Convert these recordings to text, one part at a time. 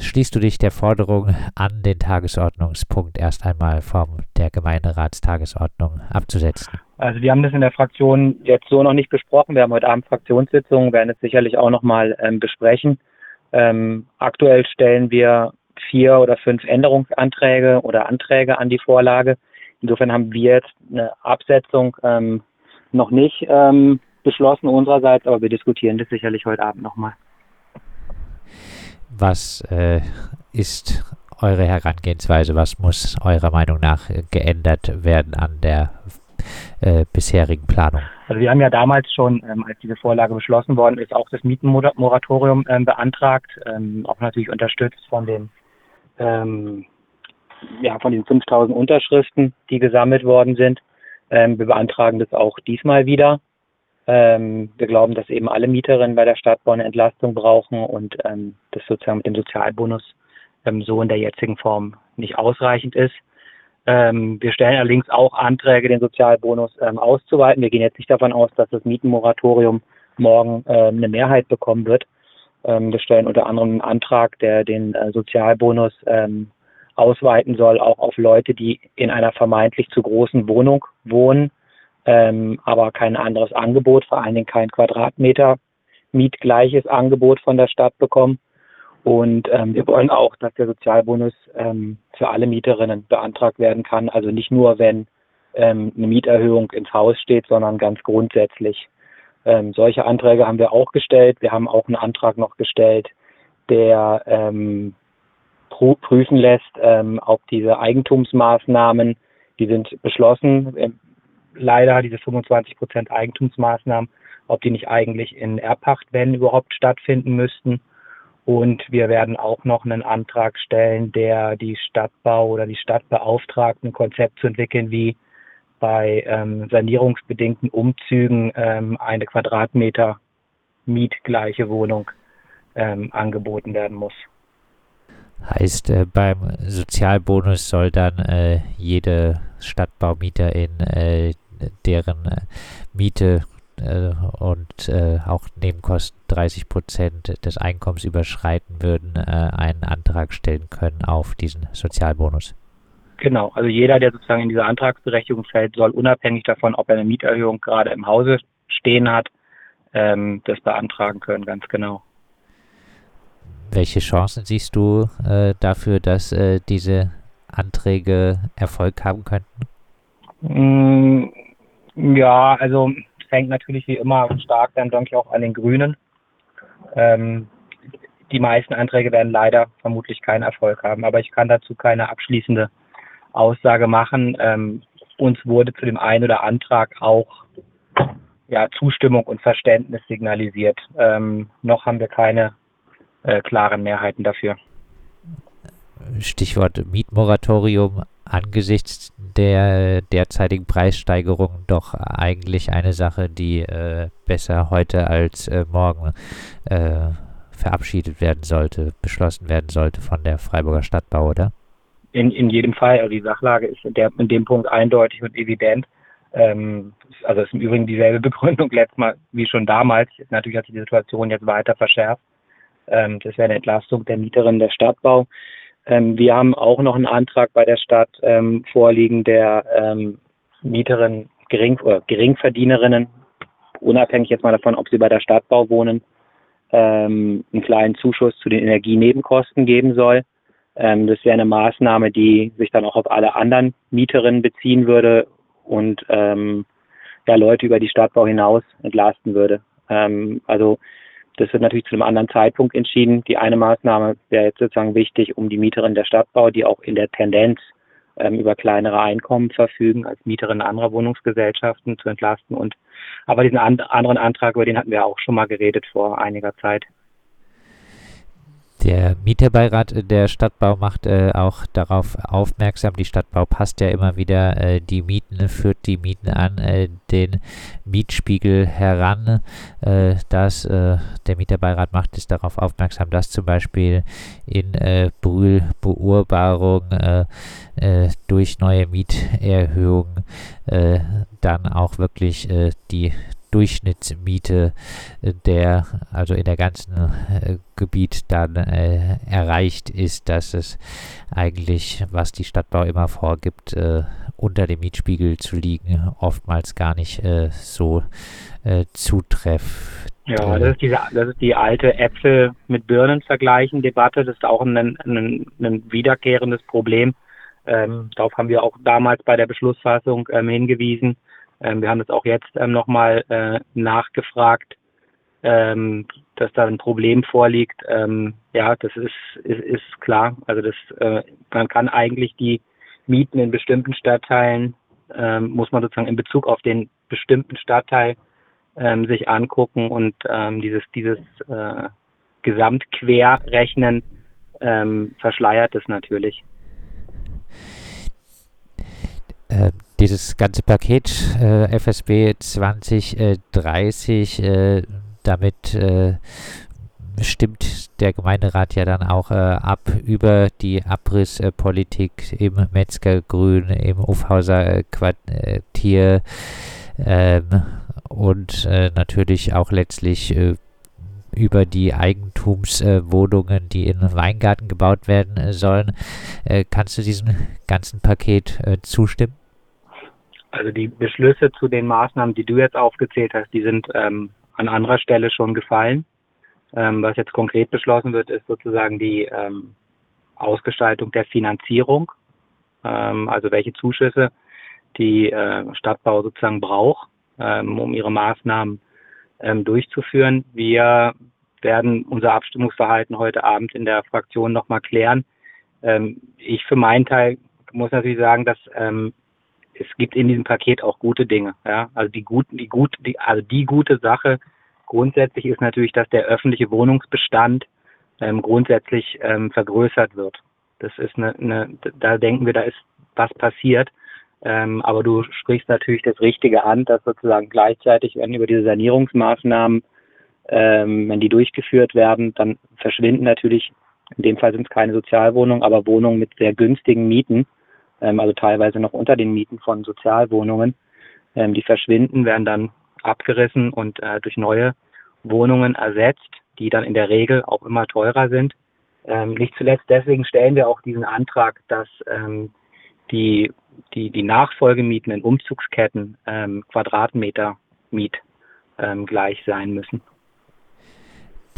schließt du dich der Forderung an, den Tagesordnungspunkt erst einmal von der Gemeinderatstagesordnung abzusetzen? Also wir haben das in der Fraktion jetzt so noch nicht besprochen. Wir haben heute Abend Fraktionssitzungen, werden es sicherlich auch nochmal ähm, besprechen. Ähm, aktuell stellen wir vier oder fünf Änderungsanträge oder Anträge an die Vorlage. Insofern haben wir jetzt eine Absetzung ähm, noch nicht ähm, beschlossen unsererseits, aber wir diskutieren das sicherlich heute Abend nochmal. Was äh, ist eure Herangehensweise? Was muss eurer Meinung nach geändert werden an der äh, bisherigen Planung? Also wir haben ja damals schon, ähm, als diese Vorlage beschlossen worden ist, auch das Mietenmoratorium ähm, beantragt, ähm, auch natürlich unterstützt von den ähm, ja, von den 5000 Unterschriften, die gesammelt worden sind. Ähm, wir beantragen das auch diesmal wieder. Ähm, wir glauben, dass eben alle Mieterinnen bei der Stadtbau eine Entlastung brauchen und ähm, das sozusagen mit dem Sozialbonus ähm, so in der jetzigen Form nicht ausreichend ist. Ähm, wir stellen allerdings auch Anträge, den Sozialbonus ähm, auszuweiten. Wir gehen jetzt nicht davon aus, dass das Mietenmoratorium morgen äh, eine Mehrheit bekommen wird. Ähm, wir stellen unter anderem einen Antrag, der den äh, Sozialbonus ähm, ausweiten soll, auch auf Leute, die in einer vermeintlich zu großen Wohnung wohnen ähm, aber kein anderes Angebot, vor allen Dingen kein Quadratmeter mietgleiches Angebot von der Stadt bekommen. Und ähm, wir wollen auch, dass der Sozialbonus ähm, für alle Mieterinnen beantragt werden kann. Also nicht nur, wenn ähm, eine Mieterhöhung ins Haus steht, sondern ganz grundsätzlich. Ähm, solche Anträge haben wir auch gestellt. Wir haben auch einen Antrag noch gestellt, der ähm, prüfen lässt, ähm, ob diese Eigentumsmaßnahmen, die sind beschlossen, leider diese 25 Prozent Eigentumsmaßnahmen, ob die nicht eigentlich in Erbpacht, wenn überhaupt, stattfinden müssten. Und wir werden auch noch einen Antrag stellen, der die Stadtbau oder die Stadt beauftragt, ein Konzept zu entwickeln, wie bei ähm, sanierungsbedingten Umzügen ähm, eine Quadratmeter mietgleiche Wohnung ähm, angeboten werden muss. Heißt, äh, beim Sozialbonus soll dann äh, jede Stadtbaumieterin äh, deren äh, Miete äh, und äh, auch Nebenkosten 30 Prozent des Einkommens überschreiten würden, einen Antrag stellen können auf diesen Sozialbonus. Genau, also jeder, der sozusagen in dieser Antragsberechtigung fällt, soll unabhängig davon, ob er eine Mieterhöhung gerade im Hause stehen hat, ähm, das beantragen können, ganz genau. Welche Chancen siehst du äh, dafür, dass äh, diese Anträge Erfolg haben könnten? Mm, ja, also es hängt natürlich wie immer stark dann denke ich auch an den Grünen. Ähm, die meisten Anträge werden leider vermutlich keinen Erfolg haben, aber ich kann dazu keine abschließende Aussage machen. Ähm, uns wurde zu dem einen oder Antrag auch ja, Zustimmung und Verständnis signalisiert. Ähm, noch haben wir keine äh, klaren Mehrheiten dafür. Stichwort Mietmoratorium angesichts der derzeitigen Preissteigerung doch eigentlich eine Sache, die äh, besser heute als äh, morgen äh, verabschiedet werden sollte, beschlossen werden sollte von der Freiburger Stadtbau, oder? In, in jedem Fall, also die Sachlage ist in, der, in dem Punkt eindeutig und evident. Ähm, also ist im Übrigen dieselbe Begründung letztes Mal wie schon damals. Natürlich hat sich die Situation jetzt weiter verschärft. Ähm, das wäre eine Entlastung der Mieterin der Stadtbau. Ähm, wir haben auch noch einen Antrag bei der Stadt ähm, vorliegen, der ähm, Mieterinnen, Gering, oder Geringverdienerinnen, unabhängig jetzt mal davon, ob sie bei der Stadtbau wohnen, ähm, einen kleinen Zuschuss zu den Energienebenkosten geben soll. Ähm, das wäre eine Maßnahme, die sich dann auch auf alle anderen Mieterinnen beziehen würde und ähm, ja, Leute über die Stadtbau hinaus entlasten würde. Ähm, also das wird natürlich zu einem anderen Zeitpunkt entschieden. Die eine Maßnahme wäre jetzt sozusagen wichtig, um die Mieterin der Stadtbau, die auch in der Tendenz ähm, über kleinere Einkommen verfügen als Mieterin anderer Wohnungsgesellschaften zu entlasten. Und aber diesen and anderen Antrag, über den hatten wir auch schon mal geredet vor einiger Zeit. Der Mieterbeirat der Stadtbau macht äh, auch darauf aufmerksam, die Stadtbau passt ja immer wieder äh, die Mieten, führt die Mieten an äh, den Mietspiegel heran. Äh, dass äh, der Mieterbeirat macht ist darauf aufmerksam, dass zum Beispiel in äh, Brühl Beurbarung durch neue Mieterhöhungen dann auch wirklich die Durchschnittsmiete äh, der, also in der ganzen äh, Gebiet dann äh, erreicht ist, dass es eigentlich, was die Stadtbau immer vorgibt, äh, unter dem Mietspiegel zu liegen, oftmals gar nicht äh, so äh, zutrifft. Ja, das ist, diese, das ist die alte Äpfel mit Birnen vergleichen Debatte. Das ist auch ein, ein, ein wiederkehrendes Problem. Ähm, darauf haben wir auch damals bei der Beschlussfassung ähm, hingewiesen. Ähm, wir haben das auch jetzt ähm, nochmal äh, nachgefragt, ähm, dass da ein Problem vorliegt. Ähm, ja, das ist, ist, ist klar. Also das, äh, man kann eigentlich die Mieten in bestimmten Stadtteilen, ähm, muss man sozusagen in Bezug auf den bestimmten Stadtteil ähm, sich angucken und ähm, dieses, dieses äh, Gesamtquerrechnen ähm, verschleiert es natürlich. Äh, dieses ganze Paket äh, FSB 2030, äh, damit äh, stimmt der Gemeinderat ja dann auch äh, ab über die Abrisspolitik im Metzgergrün, im Ufhauser Quartier ähm, und äh, natürlich auch letztlich äh, über die Eigentumswohnungen, die in Weingarten gebaut werden äh, sollen. Äh, kannst du diesem ganzen Paket äh, zustimmen? Also die Beschlüsse zu den Maßnahmen, die du jetzt aufgezählt hast, die sind ähm, an anderer Stelle schon gefallen. Ähm, was jetzt konkret beschlossen wird, ist sozusagen die ähm, Ausgestaltung der Finanzierung, ähm, also welche Zuschüsse die äh, Stadtbau sozusagen braucht, ähm, um ihre Maßnahmen ähm, durchzuführen. Wir werden unser Abstimmungsverhalten heute Abend in der Fraktion nochmal klären. Ich für meinen Teil muss natürlich sagen, dass ähm, es gibt in diesem Paket auch gute Dinge. Ja? Also die guten, die gut, die, also die gute Sache grundsätzlich ist natürlich, dass der öffentliche Wohnungsbestand ähm, grundsätzlich ähm, vergrößert wird. Das ist eine, eine, da denken wir, da ist was passiert. Ähm, aber du sprichst natürlich das Richtige an, dass sozusagen gleichzeitig, wenn über diese Sanierungsmaßnahmen, ähm, wenn die durchgeführt werden, dann verschwinden natürlich, in dem Fall sind es keine Sozialwohnungen, aber Wohnungen mit sehr günstigen Mieten, also teilweise noch unter den Mieten von Sozialwohnungen. Ähm, die verschwinden, werden dann abgerissen und äh, durch neue Wohnungen ersetzt, die dann in der Regel auch immer teurer sind. Ähm, nicht zuletzt deswegen stellen wir auch diesen Antrag, dass ähm, die die, die Nachfolgemieten in Umzugsketten ähm, Quadratmeter Miet ähm, gleich sein müssen.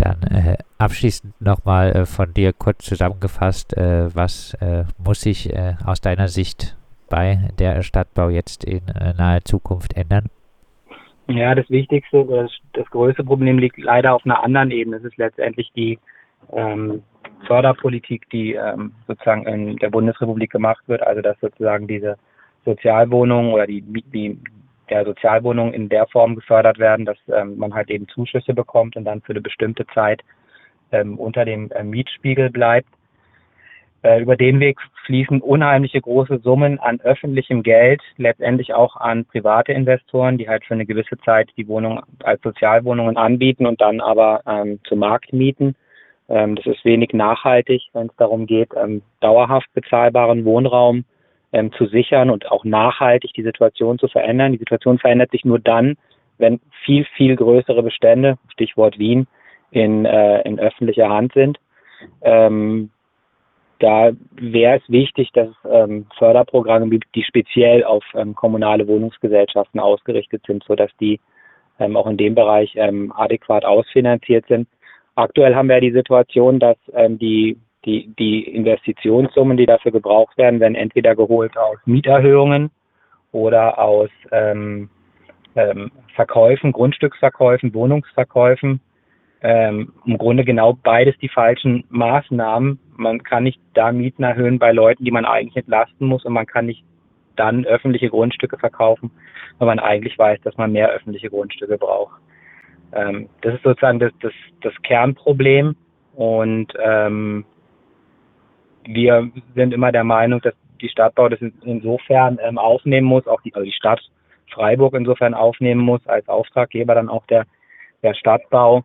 Dann äh, abschließend nochmal äh, von dir kurz zusammengefasst, äh, was äh, muss sich äh, aus deiner Sicht bei der Stadtbau jetzt in äh, naher Zukunft ändern? Ja, das Wichtigste, das, das größte Problem liegt leider auf einer anderen Ebene. Es ist letztendlich die ähm, Förderpolitik, die ähm, sozusagen in der Bundesrepublik gemacht wird, also dass sozusagen diese Sozialwohnungen oder die, die der Sozialwohnungen in der Form gefördert werden, dass ähm, man halt eben Zuschüsse bekommt und dann für eine bestimmte Zeit ähm, unter dem äh, Mietspiegel bleibt. Äh, über den Weg fließen unheimliche große Summen an öffentlichem Geld, letztendlich auch an private Investoren, die halt für eine gewisse Zeit die Wohnung als Sozialwohnungen anbieten und dann aber ähm, zu Markt mieten. Ähm, das ist wenig nachhaltig, wenn es darum geht, ähm, dauerhaft bezahlbaren Wohnraum ähm, zu sichern und auch nachhaltig die Situation zu verändern. Die Situation verändert sich nur dann, wenn viel, viel größere Bestände, Stichwort Wien, in, äh, in öffentlicher Hand sind. Ähm, da wäre es wichtig, dass ähm, Förderprogramme gibt, die speziell auf ähm, kommunale Wohnungsgesellschaften ausgerichtet sind, sodass die ähm, auch in dem Bereich ähm, adäquat ausfinanziert sind. Aktuell haben wir die Situation, dass ähm, die, die, die Investitionssummen, die dafür gebraucht werden, werden entweder geholt aus Mieterhöhungen oder aus ähm, ähm, Verkäufen, Grundstücksverkäufen, Wohnungsverkäufen. Ähm, Im Grunde genau beides die falschen Maßnahmen. Man kann nicht da Mieten erhöhen bei Leuten, die man eigentlich entlasten muss und man kann nicht dann öffentliche Grundstücke verkaufen, weil man eigentlich weiß, dass man mehr öffentliche Grundstücke braucht. Ähm, das ist sozusagen das, das, das Kernproblem. Und ähm, wir sind immer der Meinung, dass die Stadtbau das insofern ähm, aufnehmen muss, auch die, also die Stadt Freiburg insofern aufnehmen muss, als Auftraggeber dann auch der, der Stadtbau,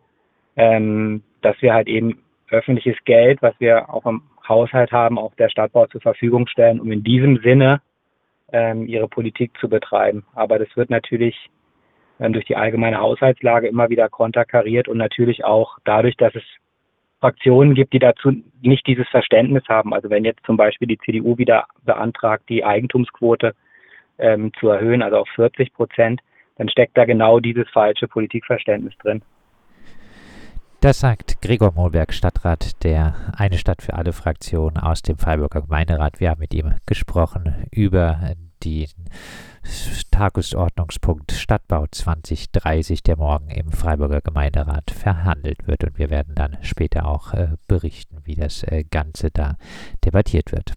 ähm, dass wir halt eben öffentliches Geld, was wir auch im Haushalt haben, auch der Stadtbau zur Verfügung stellen, um in diesem Sinne ähm, ihre Politik zu betreiben. Aber das wird natürlich ähm, durch die allgemeine Haushaltslage immer wieder konterkariert und natürlich auch dadurch, dass es Fraktionen gibt, die dazu nicht dieses Verständnis haben. Also wenn jetzt zum Beispiel die CDU wieder beantragt, die Eigentumsquote ähm, zu erhöhen, also auf 40 Prozent, dann steckt da genau dieses falsche Politikverständnis drin. Das sagt Gregor Mohlberg, Stadtrat der Eine Stadt für alle Fraktion aus dem Freiburger Gemeinderat. Wir haben mit ihm gesprochen über den Tagesordnungspunkt Stadtbau 2030, der morgen im Freiburger Gemeinderat verhandelt wird. Und wir werden dann später auch äh, berichten, wie das äh, Ganze da debattiert wird.